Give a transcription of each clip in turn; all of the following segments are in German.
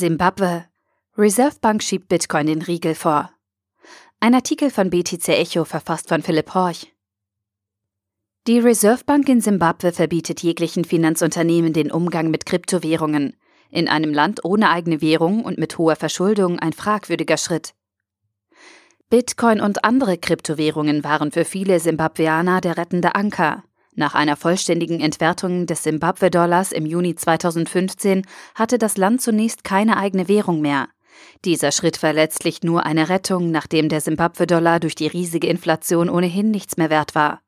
Simbabwe. Reserve Bank schiebt Bitcoin den Riegel vor. Ein Artikel von BTC Echo verfasst von Philipp Horch. Die Reserve Bank in Simbabwe verbietet jeglichen Finanzunternehmen den Umgang mit Kryptowährungen. In einem Land ohne eigene Währung und mit hoher Verschuldung ein fragwürdiger Schritt. Bitcoin und andere Kryptowährungen waren für viele Simbabweaner der rettende Anker. Nach einer vollständigen Entwertung des Simbabwe-Dollars im Juni 2015 hatte das Land zunächst keine eigene Währung mehr. Dieser Schritt war letztlich nur eine Rettung, nachdem der Simbabwe-Dollar durch die riesige Inflation ohnehin nichts mehr wert war.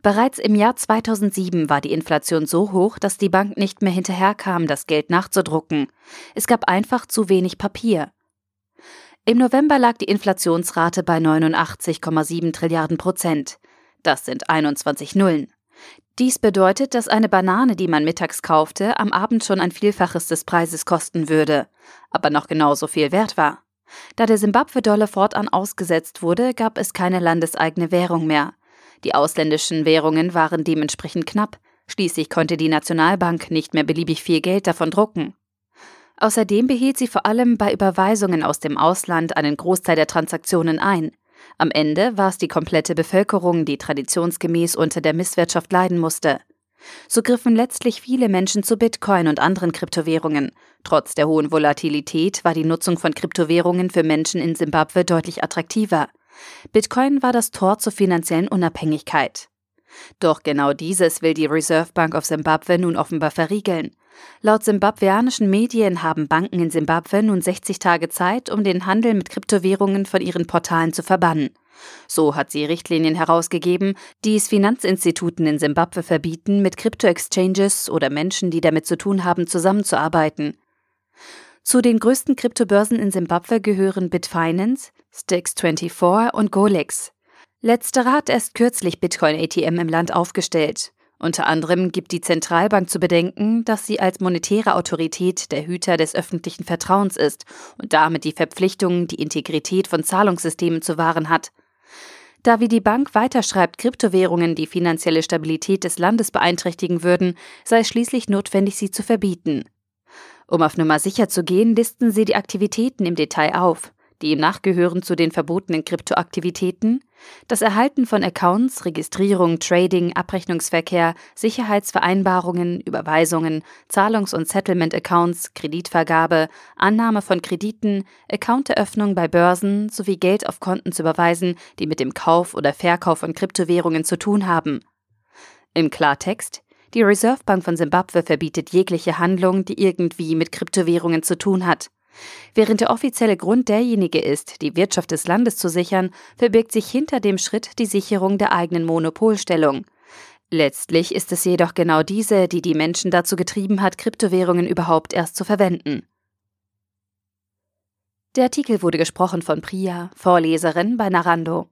Bereits im Jahr 2007 war die Inflation so hoch, dass die Bank nicht mehr hinterherkam, das Geld nachzudrucken. Es gab einfach zu wenig Papier. Im November lag die Inflationsrate bei 89,7 Trilliarden Prozent. Das sind 21 Nullen. Dies bedeutet, dass eine Banane, die man mittags kaufte, am Abend schon ein Vielfaches des Preises kosten würde, aber noch genauso viel wert war. Da der Simbabwe-Dollar fortan ausgesetzt wurde, gab es keine landeseigene Währung mehr. Die ausländischen Währungen waren dementsprechend knapp, schließlich konnte die Nationalbank nicht mehr beliebig viel Geld davon drucken. Außerdem behielt sie vor allem bei Überweisungen aus dem Ausland einen Großteil der Transaktionen ein. Am Ende war es die komplette Bevölkerung, die traditionsgemäß unter der Misswirtschaft leiden musste. So griffen letztlich viele Menschen zu Bitcoin und anderen Kryptowährungen. Trotz der hohen Volatilität war die Nutzung von Kryptowährungen für Menschen in Simbabwe deutlich attraktiver. Bitcoin war das Tor zur finanziellen Unabhängigkeit. Doch genau dieses will die Reserve Bank of Zimbabwe nun offenbar verriegeln. Laut simbabweanischen Medien haben Banken in Simbabwe nun 60 Tage Zeit, um den Handel mit Kryptowährungen von ihren Portalen zu verbannen. So hat sie Richtlinien herausgegeben, die es Finanzinstituten in Simbabwe verbieten, mit Krypto-Exchanges oder Menschen, die damit zu tun haben, zusammenzuarbeiten. Zu den größten Kryptobörsen in Simbabwe gehören Bitfinance, Stix24 und Golex. Letzterer hat erst kürzlich Bitcoin-ATM im Land aufgestellt. Unter anderem gibt die Zentralbank zu bedenken, dass sie als monetäre Autorität der Hüter des öffentlichen Vertrauens ist und damit die Verpflichtung, die Integrität von Zahlungssystemen zu wahren hat. Da wie die Bank weiterschreibt, Kryptowährungen die finanzielle Stabilität des Landes beeinträchtigen würden, sei es schließlich notwendig, sie zu verbieten. Um auf Nummer sicher zu gehen, listen sie die Aktivitäten im Detail auf. Demnach gehören zu den verbotenen Kryptoaktivitäten das Erhalten von Accounts, Registrierung, Trading, Abrechnungsverkehr, Sicherheitsvereinbarungen, Überweisungen, Zahlungs- und Settlement-Accounts, Kreditvergabe, Annahme von Krediten, Accounteröffnung bei Börsen sowie Geld auf Konten zu überweisen, die mit dem Kauf oder Verkauf von Kryptowährungen zu tun haben. Im Klartext die Reserve Bank von Simbabwe verbietet jegliche Handlung, die irgendwie mit Kryptowährungen zu tun hat. Während der offizielle Grund derjenige ist, die Wirtschaft des Landes zu sichern, verbirgt sich hinter dem Schritt die Sicherung der eigenen Monopolstellung. Letztlich ist es jedoch genau diese, die die Menschen dazu getrieben hat, Kryptowährungen überhaupt erst zu verwenden. Der Artikel wurde gesprochen von Priya, Vorleserin bei Narando.